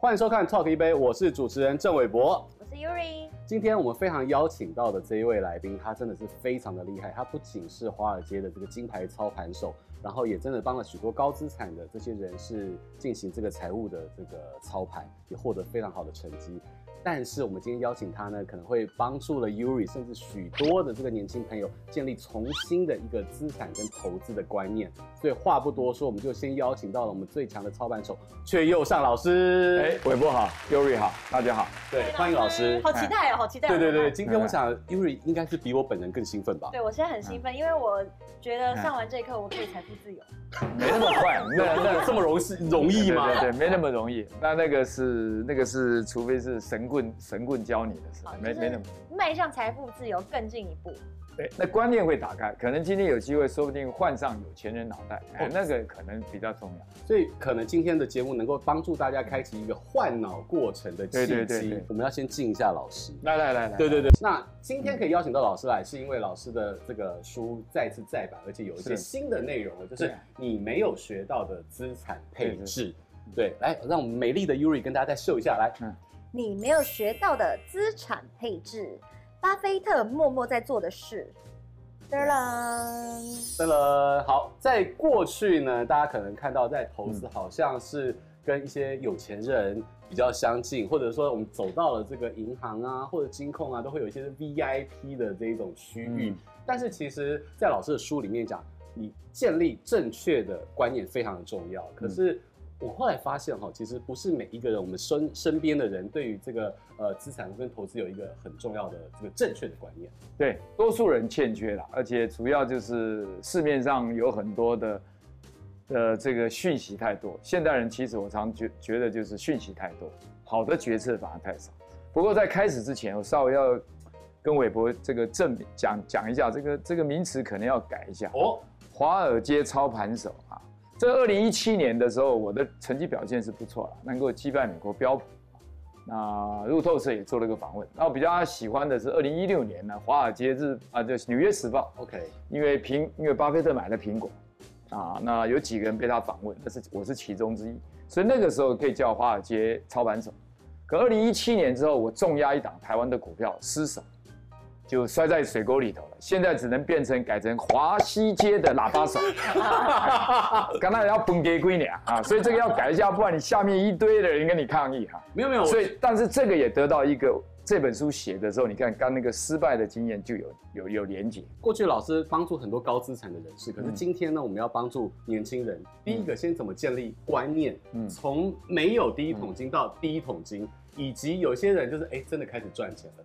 欢迎收看 Talk 一杯，我是主持人郑伟博，我是 Yuri。今天我们非常邀请到的这一位来宾，他真的是非常的厉害。他不仅是华尔街的这个金牌操盘手，然后也真的帮了许多高资产的这些人士进行这个财务的这个操盘，也获得非常好的成绩。但是我们今天邀请他呢，可能会帮助了 Yuri，甚至许多的这个年轻朋友建立重新的一个资产跟投资的观念。所以话不多说，我们就先邀请到了我们最强的操盘手却又上老师。哎，伟博好，Yuri 好，大家好。对，欢迎老师。好期待哦，好期待。对对对，今天我想 Yuri 应该是比我本人更兴奋吧？对，我现在很兴奋，因为我觉得上完这一课，我可以财富自由。没那么快，那那这么容易容易吗？对对，没那么容易。那那个是那个是，除非是神棍神棍教你的事，没没那么。迈向财富自由更进一步。对，那观念会打开，可能今天有机会，说不定换上有钱人脑袋，哎，那个可能比较重要。所以可能今天的节目能够帮助大家开启一个换脑过程的契机。对对对，我们要先敬一下老师。来来来来，对对对。那今天可以邀请到老师来，是因为老师的这个书再次再版，而且有一些新的内容了，就是你没有学到的资产配置。对，来让我们美丽的 Yuri 跟大家再秀一下，来，嗯，你没有学到的资产配置。巴菲特默默在做的事。好，在过去呢，大家可能看到在投资好像是跟一些有钱人比较相近，或者说我们走到了这个银行啊或者金控啊，都会有一些 VIP 的这一种区域。但是其实，在老师的书里面讲，你建立正确的观念非常的重要。可是。我后来发现哈，其实不是每一个人，我们身身边的人对于这个呃资产跟投资有一个很重要的这个正确的观念。对，多数人欠缺了，而且主要就是市面上有很多的呃这个讯息太多。现代人其实我常觉觉得就是讯息太多，好的决策反而太少。不过在开始之前，我稍微要跟韦博这个正讲讲一下这个这个名词可能要改一下哦，华尔街操盘手啊。在二零一七年的时候，我的成绩表现是不错了，能够击败美国标普。那路透社也做了个访问。那我比较喜欢的是二零一六年呢，《华尔街日》啊，就是《纽约时报》。OK，因为苹，因为巴菲特买了苹果，啊，那有几个人被他访问，但是我是其中之一，所以那个时候可以叫华尔街操盘手。可二零一七年之后，我重压一档台湾的股票失手。就摔在水沟里头了，现在只能变成改成华西街的喇叭手，刚才要崩给归你啊，所以这个要改一下，不然你下面一堆的人跟你抗议哈。没有没有，所以但是这个也得到一个这本书写的时候，你看刚那个失败的经验就有有有连结。过去老师帮助很多高资产的人士，可是今天呢，我们要帮助年轻人。第一个先怎么建立观念，从没有第一桶金到第一桶金，以及有些人就是哎真的开始赚钱了。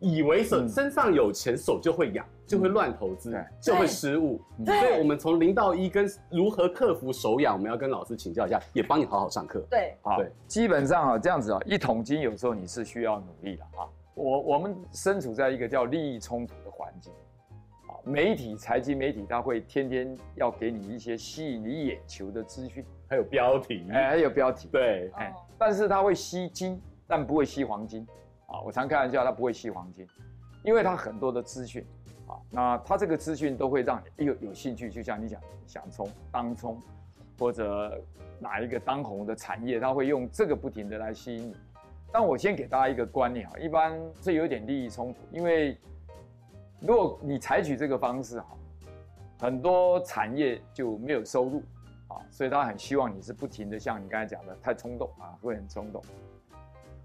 以为手身上有钱，手就会痒，就会乱投资，就会失误。所以，我们从零到一跟如何克服手痒，我们要跟老师请教一下，也帮你好好上课。对，好，对，基本上啊，这样子啊，一桶金有时候你是需要努力的啊。我我们身处在一个叫利益冲突的环境，啊，媒体、财经媒体，它会天天要给你一些吸引你眼球的资讯，还有标题，哎，还有标题，对，哎，但是它会吸金，但不会吸黄金。啊，我常开玩笑，他不会吸黄金，因为他很多的资讯，啊，那他这个资讯都会让你有有兴趣，就像你讲想冲当冲，或者哪一个当红的产业，他会用这个不停的来吸引你。但我先给大家一个观念啊，一般这有点利益冲突，因为如果你采取这个方式哈，很多产业就没有收入啊，所以他很希望你是不停的像你刚才讲的太冲动啊，会很冲动。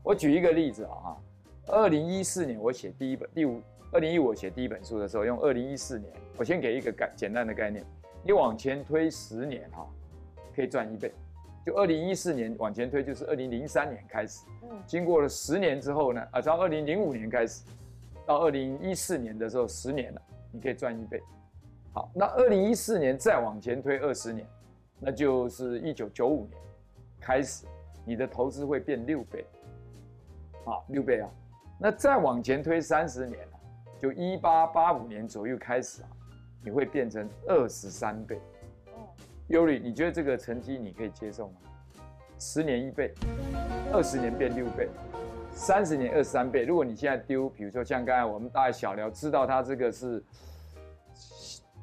我举一个例子啊哈。二零一四年，我写第一本第五，二零一五我写第一本书的时候，用二零一四年，我先给一个概简单的概念，你往前推十年哈，可以赚一倍。就二零一四年往前推，就是二零零三年开始，嗯，经过了十年之后呢，啊，从二零零五年开始，到二零一四年的时候，十年了，你可以赚一倍。好，那二零一四年再往前推二十年，那就是一九九五年开始，你的投资会变六倍，啊，六倍啊。那再往前推三十年，就一八八五年左右开始啊，你会变成二十三倍。哦，Yuri，你觉得这个成绩你可以接受吗？十年一倍，二十年变六倍，三十年二十三倍。如果你现在丢，比如说像刚才我们大概小聊，知道他这个是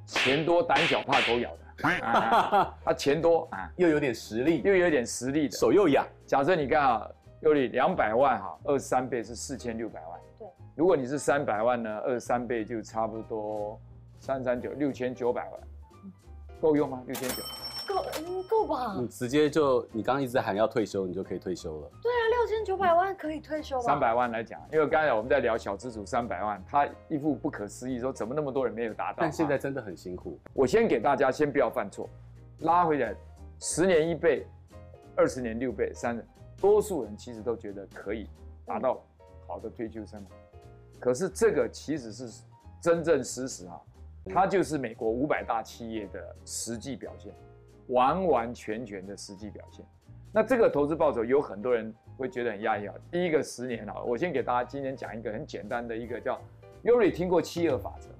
钱多胆小怕狗咬的。啊他钱多啊，又有点实力，又有点实力的，手又痒。假设你看啊，有你两百万哈，二十三倍是四千六百万。对，如果你是三百万呢，二十三倍就差不多三三九六千九百万，够用吗？六千九。够，嗯，够吧？你直接就，你刚刚一直喊要退休，你就可以退休了。对啊，六千九百万可以退休吧？三百万来讲，因为刚才我们在聊小资主三百万，他一副不可思议说，怎么那么多人没有达到？但现在真的很辛苦。我先给大家，先不要犯错，拉回来，十年一倍，二十年六倍，三，多数人其实都觉得可以达到好的退休生活。可是这个其实是真正事实啊，它就是美国五百大企业的实际表现。完完全全的实际表现，那这个投资报酬有很多人会觉得很压抑啊。第一个十年啊，我先给大家今天讲一个很简单的一个叫，Yori 听过七二法则吗？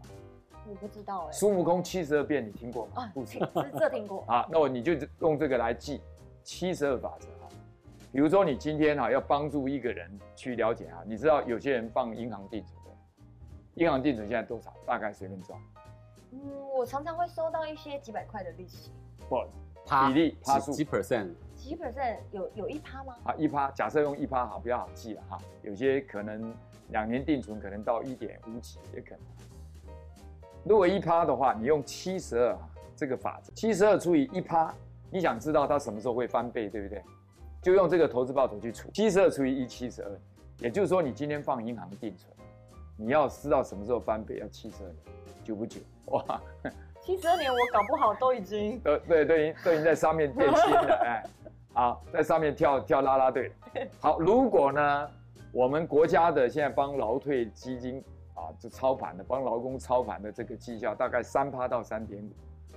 我不知道哎。孙悟空七十二变你听过吗？啊，不是，这听过。啊，那我你就用这个来记七十二法则啊。比如说你今天啊要帮助一个人去了解啊，你知道有些人放银行定存的，银行定存现在多少？大概随便抓。嗯，我常常会收到一些几百块的利息。不，比例趴数几 percent？几 percent 有有一趴吗？啊，一趴，假设用一趴好，比较好记了哈。有些可能两年定存可能到一点五几也可能。如果一趴的话，你用七十二这个法则，七十二除以一趴，你想知道它什么时候会翻倍，对不对？就用这个投资报酬去除，七十二除以一七十二，也就是说你今天放银行定存，你要知道什么时候翻倍，要七十二年，久不久？哇！七十二年，我搞不好都已经都对，都已经都已经在上面变心了，哎，好，在上面跳跳啦啦队。好，如果呢，我们国家的现在帮劳退基金啊，就操盘的，帮劳工操盘的这个绩效大概三趴到三点五，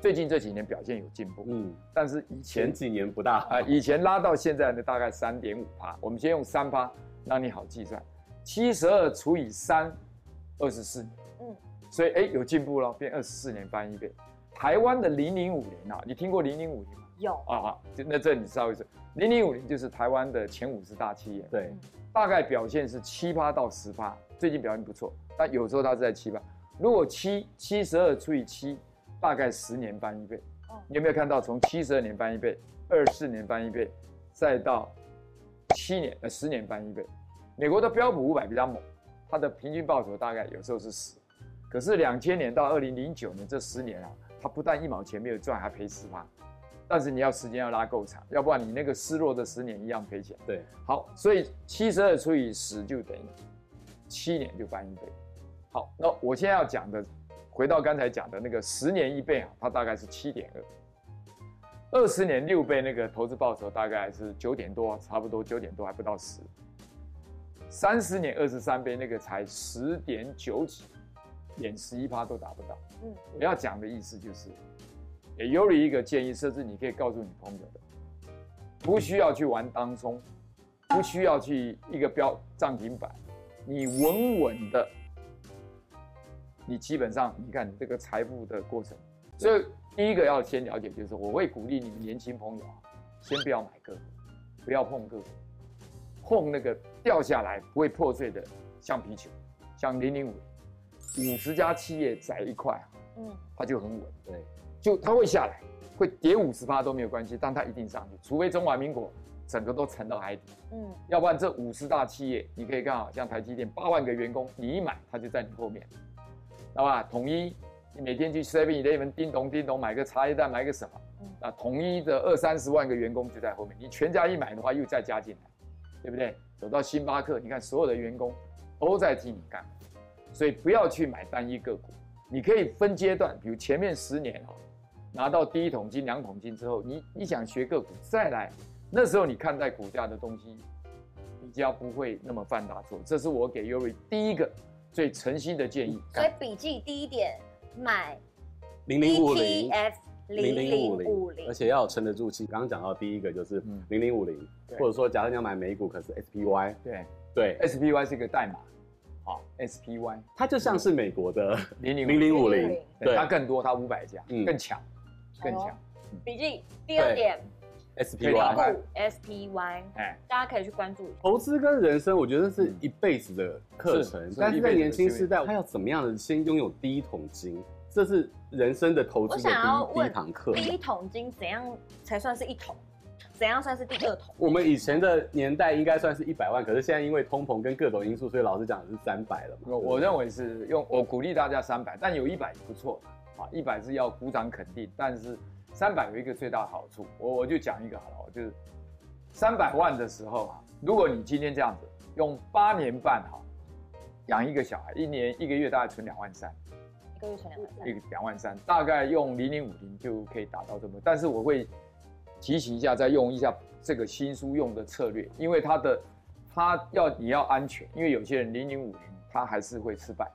最近这几年表现有进步，嗯，但是以前，前几年不大啊，以前拉到现在呢，大概三点五趴。我们先用三趴，让你好计算，七十二除以三，二十四嗯。所以哎，有进步了，变二十四年翻一倍。台湾的零零五零啊，你听过零零五零吗？有啊，就那这你稍微说，零零五零就是台湾的前五十大企业，对，大概表现是七趴到十趴，最近表现不错，但有时候它是在七趴。如果七七十二除以七，大概十年翻一倍。哦，你有没有看到从七十二年翻一倍，二十四年翻一倍，再到七年呃十年翻一倍？美国的标普五百比较猛，它的平均报酬大概有时候是十。可是两千年到二零零九年这十年啊，它不但一毛钱没有赚，还赔十趴。但是你要时间要拉够长，要不然你那个失落的十年一样赔钱。对，好，所以七十二除以十就等于七年就翻一倍。好，那我现在要讲的，回到刚才讲的那个十年一倍啊，它大概是七点二，二十年六倍那个投资报酬大概是九点多，差不多九点多还不到十，三十年二十三倍那个才十点九几。连十一趴都达不到。嗯，我要讲的意思就是，也有了一个建议甚至，你可以告诉你朋友的，不需要去玩当冲，不需要去一个标涨停板，你稳稳的，你基本上你看你这个财富的过程。所以第一个要先了解就是，我会鼓励你们年轻朋友啊，先不要买个股，不要碰个股，碰那个掉下来不会破碎的橡皮球，像零零五。五十家企业宰一块啊，嗯，它就很稳，对，就它会下来，会跌五十趴都没有关系，但它一定上去，除非中华民国整个都沉到海底，嗯，要不然这五十大企业，你可以看啊，像台积电八万个员工，你一买它就在你后面，好吧？统一，你每天去 Seven Eleven 叮咚叮咚买个茶叶蛋，买个什么，嗯，那统一的二三十万个员工就在后面，你全家一买的话又再加进来，对不对？走到星巴克，你看所有的员工都在替你干。所以不要去买单一个股，你可以分阶段，比如前面十年哈，拿到第一桶金、两桶金之后，你你想学个股再来，那时候你看待股价的东西比较不会那么犯大错。这是我给 Yuri 第一个最诚心的建议。所以笔记第一点，买零零五零 ETF 零零五零，而且要撑得住气。刚刚讲到第一个就是零零五零，或者说假设你要买美股，可是 SPY，对对，SPY 是一个代码。好，SPY，它就像是美国的零零零零五零，对，它更多，它五百家，更强，更强。笔记第二点，SPY，股 SPY，哎，大家可以去关注。投资跟人生，我觉得是一辈子的课程，但是在年轻时代，他要怎么样的先拥有第一桶金，这是人生的投资的第我想要一堂课。第一桶金怎样才算是一桶？怎样算是第二桶？我们以前的年代应该算是一百万，可是现在因为通膨跟各种因素，所以老师讲的是三百了嘛。我我认为是用我鼓励大家三百，但有一百也不错啊，一百是要鼓掌肯定，但是三百有一个最大的好处，我我就讲一个好了，我就是三百万的时候啊，如果你今天这样子用八年半哈养一个小孩，一年一个月大概存两万三，一个月存两万三。一。个两万三，大概用零零五零就可以达到这么，但是我会提醒一下，再用一下这个新书用的策略，因为它的它要你要安全，因为有些人零零五零他还是会失败，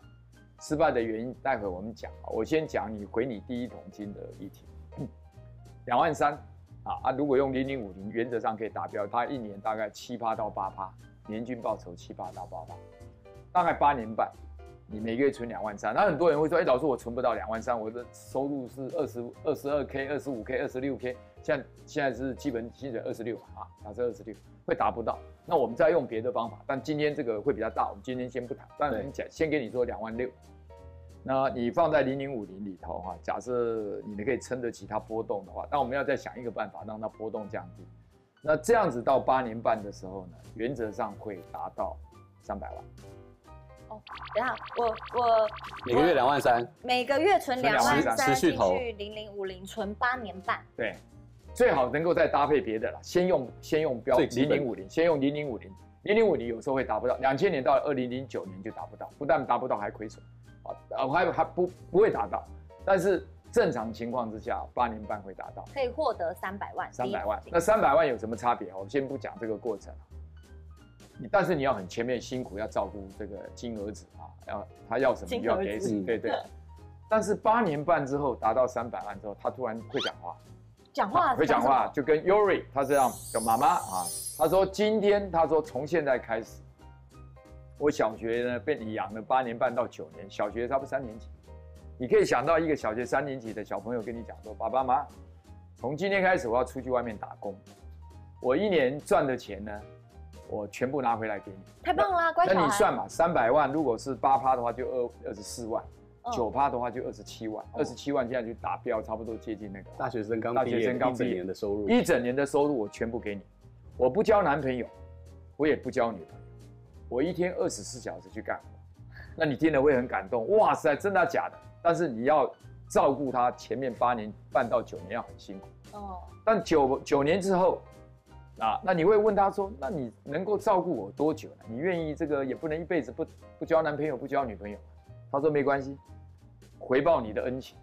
失败的原因待会我们讲啊，我先讲你回你第一桶金的议题，两万三啊啊，如果用零零五零，原则上可以达标，它一年大概七八到八趴，年均报酬七八到八趴，大概八年半。你每个月存两万三，那很多人会说，哎、欸，老师我存不到两万三，我的收入是二十二十二 k、二十五 k、二十六 k，现在现在是基本薪水二十六啊，假设二十六会达不到，那我们再用别的方法，但今天这个会比较大，我们今天先不谈，但我们讲先给你说两万六，那你放在零零五零里头哈，假设你们可以撑得起它波动的话，那我们要再想一个办法让它波动降低，那这样子到八年半的时候呢，原则上会达到三百万。哦，等下，我我每个月两万三，每个月存两万三。持续投。去零零五零存八年半，对，最好能够再搭配别的啦。先用先用标零零五零，先用零零五零，零零五零有时候会达不到。两千年到二零零九年就达不到，不但达不到还亏损，啊，还还不不会达到。但是正常情况之下，八年半会达到，可以获得三百万。三百万，那三百万有什么差别？我先不讲这个过程。但是你要很前面辛苦，要照顾这个金儿子啊，要他要什么就要给什么，对对。但是八年半之后达到三百万之后，他突然会讲话，讲话会讲话，就跟 Yuri 他这样叫妈妈啊，他说今天他说从现在开始，我小学呢被你养了八年半到九年，小学差不多三年级，你可以想到一个小学三年级的小朋友跟你讲说，爸爸妈妈，从今天开始我要出去外面打工，我一年赚的钱呢，我全部拿回来给你，太棒了，乖。那你算嘛，三百万，如果是八趴的话，就二二十四万；九趴的话，就二十七万。二十七万现在就达标，差不多接近那个大学生刚大学生刚毕业一整年的收入，一整年的收入我全部给你。我不交男朋友，我也不交女朋友，我一天二十四小时去干活。那你听了会很感动，哇塞，真的假的？但是你要照顾他前面八年半到九年要很辛苦哦。但九九年之后。啊，那你会问他说，那你能够照顾我多久呢？你愿意这个也不能一辈子不不交男朋友不交女朋友。他说没关系，回报你的恩情，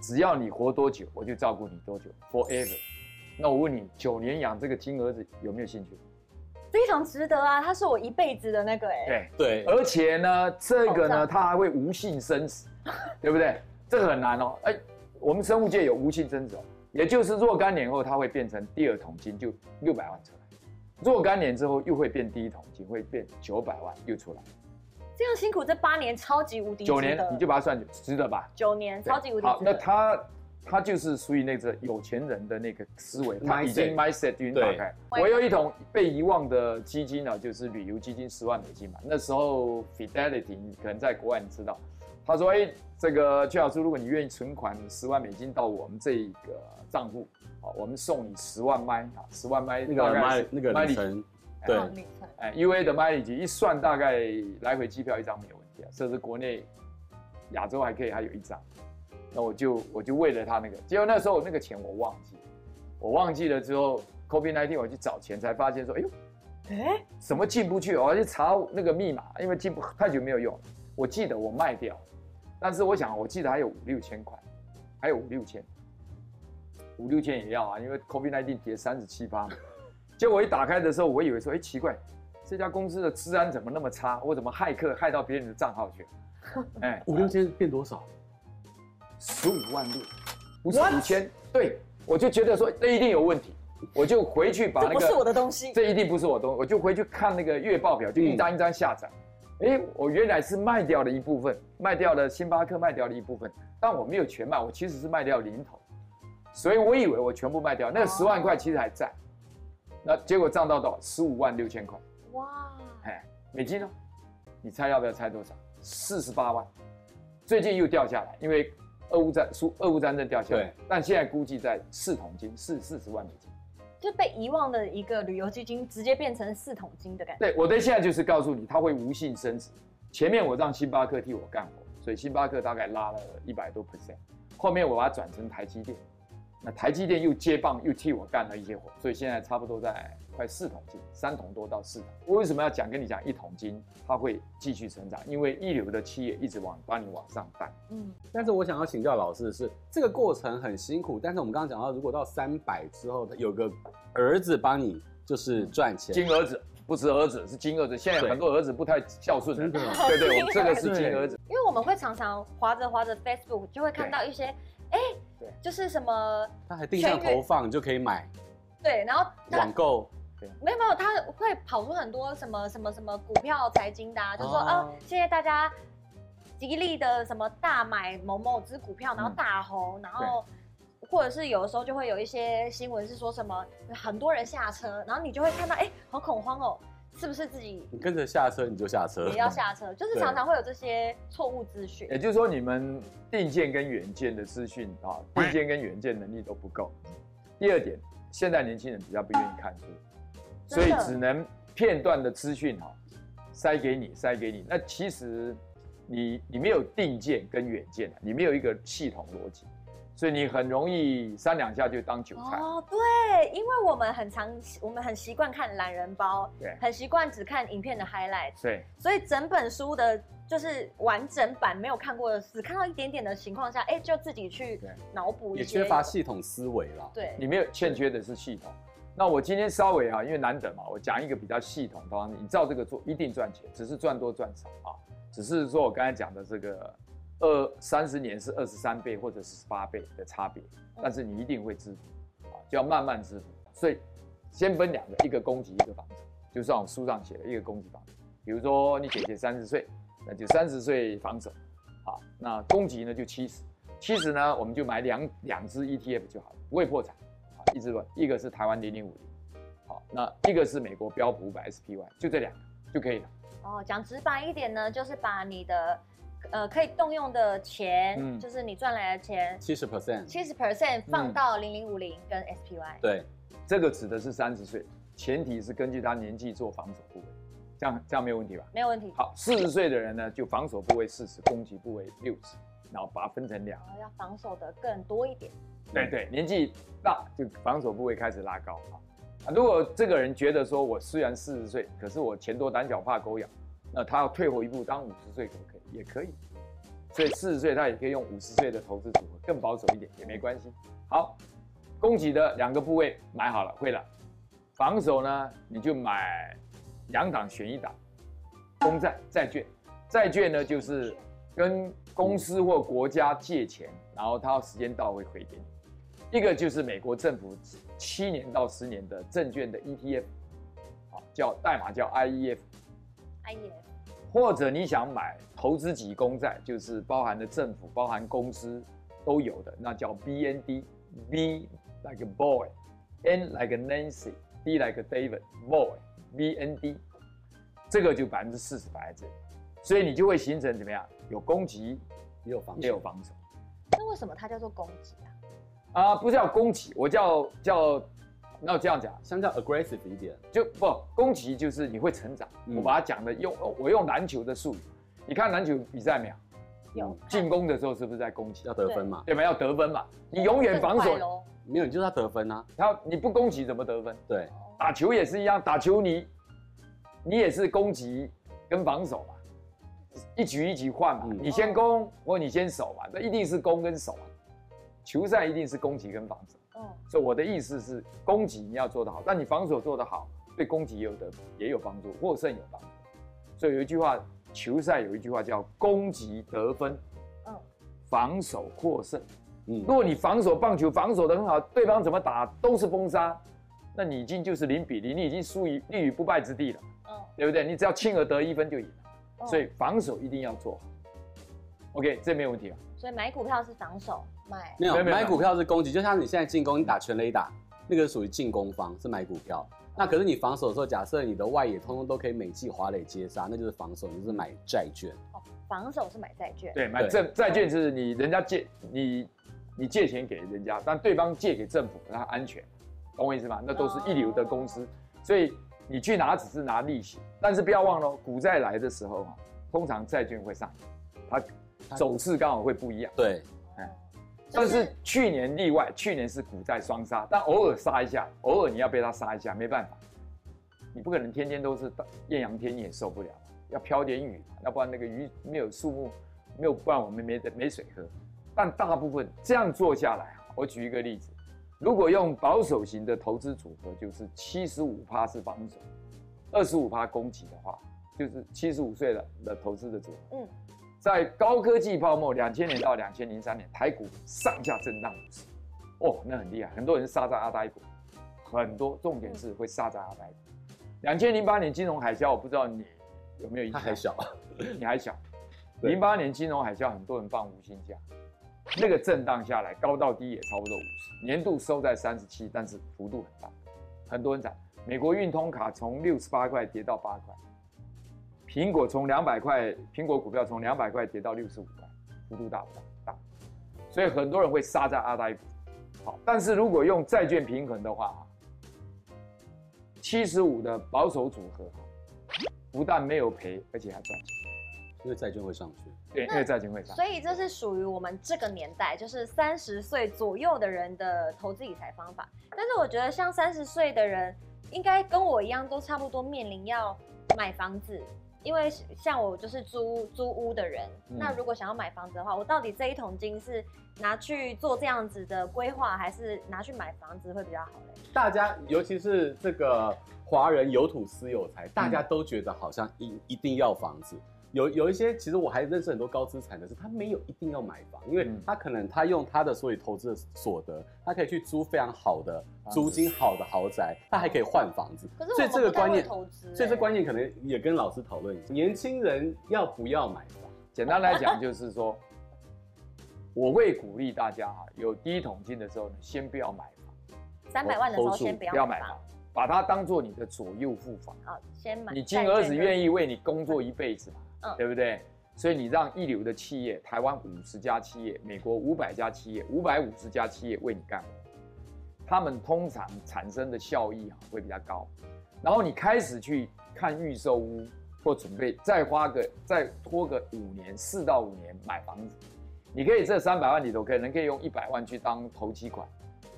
只要你活多久，我就照顾你多久，forever。那我问你，九年养这个金儿子有没有兴趣？非常值得啊，它是我一辈子的那个哎。对对，而且呢，这个呢，它还会无性生殖，对不对？这个很难哦。哎，我们生物界有无性生殖哦。也就是若干年后，它会变成第二桶金，就六百万出来；若干年之后，又会变第一桶金，会变九百万又出来。这样辛苦这八年，超级无敌九年，你就把它算值得吧？九年，超级无敌。好，那他他就是属于那个有钱人的那个思维，他已经 mindset 已经打开。我有一桶被遗忘的基金呢，就是旅游基金，十万美金嘛。那时候 Fidelity 你可能在国外你知道。他说：“哎，这个邱老师，如果你愿意存款十万美金到我们这一个账户，好，我们送你十万麦啊，十万麦那个麦那个里程，对，哎，UA 的 mileage 一算大概来回机票一张没有问题啊，甚至国内亚洲还可以还有一张，那我就我就为了他那个，结果那时候那个钱我忘记，我忘记了之后，COVID-19 我去找钱才发现说，哎呦，哎，什么进不去？我要去查那个密码，因为进不太久没有用，我记得我卖掉。”但是我想，我记得还有五六千块，还有五六千，五六千也要啊，因为 COVID-19 跌三十七八嘛。结果我一打开的时候，我以为说，哎，奇怪，这家公司的治安怎么那么差？我怎么骇客骇到别人的账号去？哎，五六千变多少？十五万六，不是五千。对，我就觉得说，这一定有问题，我就回去把那个，这不是我的东西，这一定不是我的东西，我就回去看那个月报表，就一张一张下载。嗯哎，我原来是卖掉了一部分，卖掉了星巴克，卖掉了一部分，但我没有全卖，我其实是卖掉零头，所以我以为我全部卖掉，那十万块其实还在，那结果账到多少？十五万六千块，哇，哎，美金呢？你猜要不要猜多少？四十八万，最近又掉下来，因为俄乌战输俄乌战争掉下来，但现在估计在四桶金，四四十万美金。就被遗忘的一个旅游基金，直接变成四桶金的感觉。对，我的现在就是告诉你，它会无性升值。前面我让星巴克替我干活，所以星巴克大概拉了一百多 percent，后面我把它转成台积电，那台积电又接棒又替我干了一些活，所以现在差不多在快四桶金，三桶多到四桶。我为什么要讲跟你讲一桶金？它会继续成长，因为一流的企业一直往帮你往上带。嗯，但是我想要请教老师的是，这个过程很辛苦，但是我们刚刚讲到，如果到三百之后，有个儿子帮你就是赚钱，金儿子不是儿子，是金儿子。现在很多儿子不太孝顺对对，我们这个是 金儿子。因为我们会常常滑着滑着 Facebook，就会看到一些，哎，对，就是什么，他还定向投放，你就可以买，对，然后网购。没有没有，他会跑出很多什么什么什么股票财经的、啊，就说哦，现在大家极力的什么大买某某只股票，然后大红，嗯、然后或者是有的时候就会有一些新闻是说什么很多人下车，然后你就会看到哎，好恐慌哦，是不是自己？你跟着下车你就下车，也要下车，就是常常会有这些错误资讯。也就是说，你们定件跟远件的资讯啊，定件跟远件能力都不够。第二点，现在年轻人比较不愿意看书。所以只能片段的资讯哈，塞给你，塞给你。那其实你你没有定见跟远见，你没有一个系统逻辑，所以你很容易三两下就当韭菜。哦，对，因为我们很常，我们很习惯看懒人包，对，很习惯只看影片的 highlight，对，所以整本书的就是完整版没有看过的，只看到一点点的情况下，哎，就自己去脑补，也缺乏系统思维了。对，你没有欠缺的是系统。那我今天稍微啊，因为难得嘛，我讲一个比较系统的方式，你照这个做一定赚钱，只是赚多赚少啊，只是说我刚才讲的这个二三十年是二十三倍或者是十八倍的差别，但是你一定会致富啊，就要慢慢致富。所以先分两个，一个供给，一个防守，就像我书上写的一个供给房子。比如说你姐姐三十岁，那就三十岁防守，好，那供给呢就七十，七十呢我们就买两两只 ETF 就好了，不会破产。一直问，一个是台湾零零五零，好，那一个是美国标普五百 SPY，就这两个就可以了。哦，讲直白一点呢，就是把你的呃可以动用的钱，嗯、就是你赚来的钱，七十 percent，七十 percent 放到零零五零跟 SPY。对，这个指的是三十岁，前提是根据他年纪做防守部位，这样这样没有问题吧？没有问题。好，四十岁的人呢，就防守部位四十，攻击部位六十，然后把它分成两，要防守的更多一点。对对，年纪大就防守部位开始拉高啊。如果这个人觉得说，我虽然四十岁，可是我钱多胆小怕狗咬，那他要退后一步，当五十岁可不可以？也可以。所以四十岁他也可以用五十岁的投资组合，更保守一点也没关系。好，攻击的两个部位买好了，会了。防守呢，你就买两档选一档，公债、债券。债券呢，就是跟公司或国家借钱，然后他时间到会回给你。一个就是美国政府七年到十年的证券的 ETF，叫代码叫 IEF，IEF，或者你想买投资级公债，就是包含的政府、包含公司都有的，那叫 BND，B like a boy，N like a Nancy，D like a David，boy，BND，这个就百分之四十摆在这里，所以你就会形成怎么样？有攻击，也有防，也有防守。那为什么它叫做攻击啊？啊，不叫攻击，我叫叫，那我这样讲，相较 aggressive 一点，就不攻击就是你会成长。嗯、我把它讲的用我用篮球的术语，你看篮球比赛没有？有。进攻的时候是不是在攻击？要得分嘛？对吧？要得分嘛？你永远防守，没有，你就是要得分啊。他你不攻击怎么得分？对，打球也是一样，打球你你也是攻击跟防守嘛，一局一局换嘛，嗯、你先攻或你先守嘛，那一定是攻跟守啊。球赛一定是攻击跟防守，嗯，所以我的意思是，攻击你要做得好，但你防守做得好，对攻击也有得也有帮助，获胜有帮助。所以有一句话，球赛有一句话叫攻击得分，嗯，防守获胜，嗯，如果你防守棒球防守的很好，对方怎么打都是封杀，那你已经就是零比零，你已经输于立于不败之地了，嗯，对不对？你只要轻而得一分就赢了，所以防守一定要做好。OK，这没有问题啊。所以买股票是防守。买没有，买股票是攻击，就像你现在进攻，你打全垒打，那个属于进攻方，是买股票。那可是你防守的时候，假设你的外野通通都可以美技华磊接杀，那就是防守，你就是买债券。防守是买债券。对，买债债券是你人家借你你借钱给人家，但对方借给政府，它安全，懂我意思吗？那都是一流的公司，哦、所以你去拿只是拿利息，但是不要忘了，股债来的时候啊，通常债券会上，它走势刚好会不一样。对。但是去年例外，去年是股债双杀，但偶尔杀一下，偶尔你要被它杀一下，没办法，你不可能天天都是艳阳天，你也受不了，要飘点雨，要不然那个鱼没有树木，没有，不然我们没没水喝。但大部分这样做下来，我举一个例子，如果用保守型的投资组合，就是七十五趴是防守，二十五趴攻击的话，就是七十五岁的的投资的组合，嗯。在高科技泡沫两千年到两千零三年，台股上下震荡五十，哦，那很厉害，很多人杀在阿呆股，很多重点是会杀在阿呆股。两千零八年金融海啸，我不知道你有没有印象？他还小，你还小。零八年金融海啸，很多人放无薪假，那个震荡下来，高到低也差不多五十，年度收在三十七，但是幅度很大，很多人讲，美国运通卡从六十八块跌到八块。苹果从两百块，苹果股票从两百块跌到六十五块，幅度大不大？大，所以很多人会杀在阿呆股。好，但是如果用债券平衡的话，七十五的保守组合，不但没有赔，而且还赚钱，因为债券会上去。对，因为债券会上。所以这是属于我们这个年代，就是三十岁左右的人的投资理财方法。但是我觉得，像三十岁的人，应该跟我一样，都差不多面临要买房子。因为像我就是租租屋的人，嗯，那如果想要买房子的话，我到底这一桶金是拿去做这样子的规划，还是拿去买房子会比较好嘞？大家尤其是这个华人有土斯有财，大家都觉得好像一一定要房子。有有一些，其实我还认识很多高资产的是，他没有一定要买房，因为他可能他用他的所有投资的所得，他可以去租非常好的租金好的豪宅，他还可以换房子。可是所以这个观念，所以这观念可能也跟老师讨论一下，年轻人要不要买房？简单来讲就是说，我会鼓励大家哈，有第一桶金的时候，你先不要买房，三百万的时候先不要买房。把它当做你的左右护法，好，先买。你金儿子愿意为你工作一辈子嘛？嗯，对不对？所以你让一流的企业，台湾五十家企业，美国五百家企业，五百五十家企业为你干活，他们通常产生的效益啊会比较高。然后你开始去看预售屋，或准备再花个再拖个五年，四到五年买房子，你可以这三百万里头可能可以用一百万去当投机款。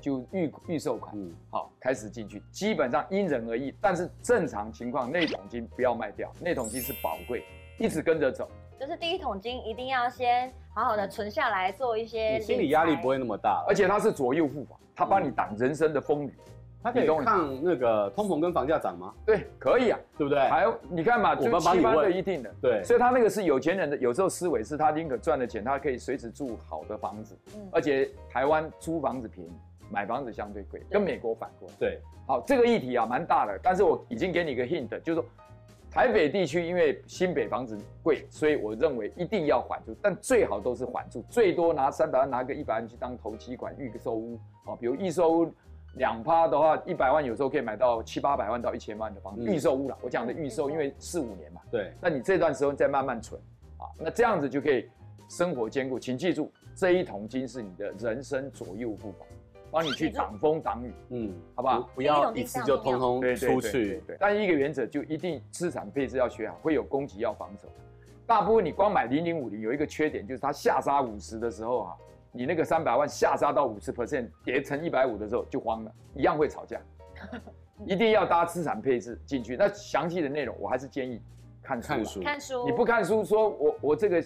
就预预售款，嗯，好，开始进去，基本上因人而异，但是正常情况，那桶金不要卖掉，那桶金是宝贵，一直跟着走。就是第一桶金一定要先好好的存下来，做一些，心理压力不会那么大，而且它是左右护法，它帮你挡人生的风雨，它可以抗那个通膨跟房价涨吗？对，可以啊，对不对？还你看嘛，就七八的一定的，对，所以他那个是有钱人的，有时候思维是他宁可赚的钱，他可以随时住好的房子，嗯，而且台湾租房子便宜。买房子相对贵，跟美国反过来。对，好，这个议题啊蛮大的，但是我已经给你一个 hint，就是说台北地区因为新北房子贵，所以我认为一定要缓住，但最好都是缓住，最多拿三百万拿个一百万去当投期款预售屋，哦，比如预售屋两趴的话，一百万有时候可以买到七八百万到一千万的房子，预售屋啦，我讲的预售，因为四五年嘛。对，那你这段时候再慢慢存，啊，那这样子就可以生活兼顾。请记住，这一桶金是你的人生左右付房。帮你去挡风挡雨，嗯，好不好？不要一次就通通出去。对，但一个原则就一定资产配置要学好，会有攻击要防守。大部分你光买零零五零有一个缺点，就是它下杀五十的时候哈，你那个三百万下杀到五十 percent 跌成一百五的时候就慌了，一样会吵架。一定要搭资产配置进去。那详细的内容我还是建议看书。看书，看书。你不看书，说我我这个。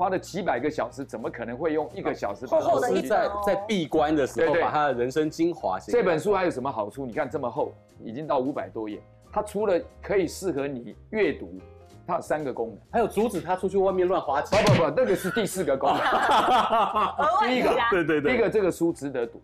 花了几百个小时，怎么可能会用一个小时把厚的一在在闭关的时候把他的人生精华写？这本书还有什么好处？你看这么厚，已经到五百多页。它除了可以适合你阅读，它有三个功能，还有阻止他出去外面乱花钱。不不不，那个是第四个功能。第一个，对对对，第一个这个书值得读。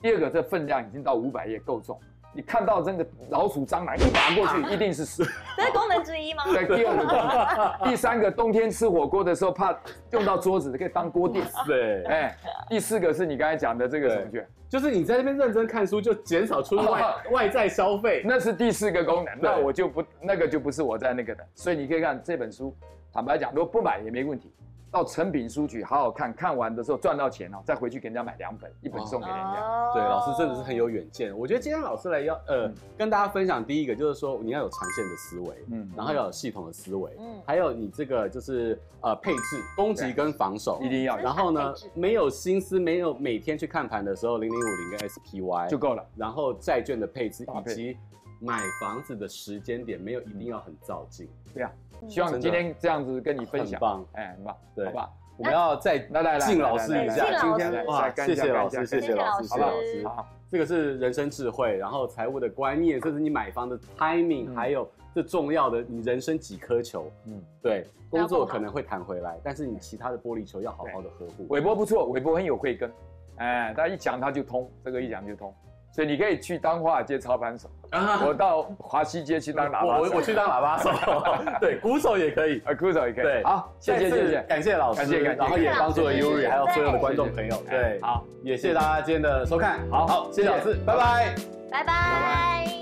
第二个，这分量已经到五百页，够重。你看到这个老鼠、蟑螂一打过去，一定是死。这是功能之一吗？对，第二个功能。第三个，冬天吃火锅的时候，怕用到桌子，可以当锅垫。对，哎，第四个是你刚才讲的这个什么？就是你在那边认真看书，就减少出外外在消费。那是第四个功能，那我就不那个就不是我在那个的。所以你可以看这本书，坦白讲，如果不买也没问题。到成品书局好好看看完的时候赚到钱哦，再回去给人家买两本，一本送给人家。哦对，老师真的是很有远见。我觉得今天老师来要呃、嗯跟大家分享第一个就是说你要有长线的思维，嗯然后要有系统的思维，嗯还有你这个就是呃配置攻击跟防守一。定要然后呢，没有心思，没有每天去看盘的时候，零零五零跟 SPY 就够了。然后债券的配置以及买房子的时间点，没有一定要很照进。对啊，嗯希望今天这样子跟你分享，很棒。哎，很棒，对。好吧？我们要再来来来敬老师一下，今天哇，来谢谢老师，谢谢老师，谢谢老老师这个是人生智慧，然后财务的观念，甚至你买房的 timing，、嗯。还有这重要的你人生几颗球。嗯，对，工作可能会弹回来，但是你其他的玻璃球要好好的呵护。韦波不错，韦波很有慧根，哎，他一讲他就通，这个一讲就通，所以你可以去当华尔街操盘手，啊我到华西街去当喇叭手，我我去当喇叭手，对，鼓手也可以。啊，鼓手也可以。对，好，谢谢谢谢，感谢老师，感谢感谢然后也帮助了谢谢 Yuri 还有所有的观众朋友。对，好，也谢谢大家今天的收看。好好，谢谢老师谢谢，拜拜。拜拜。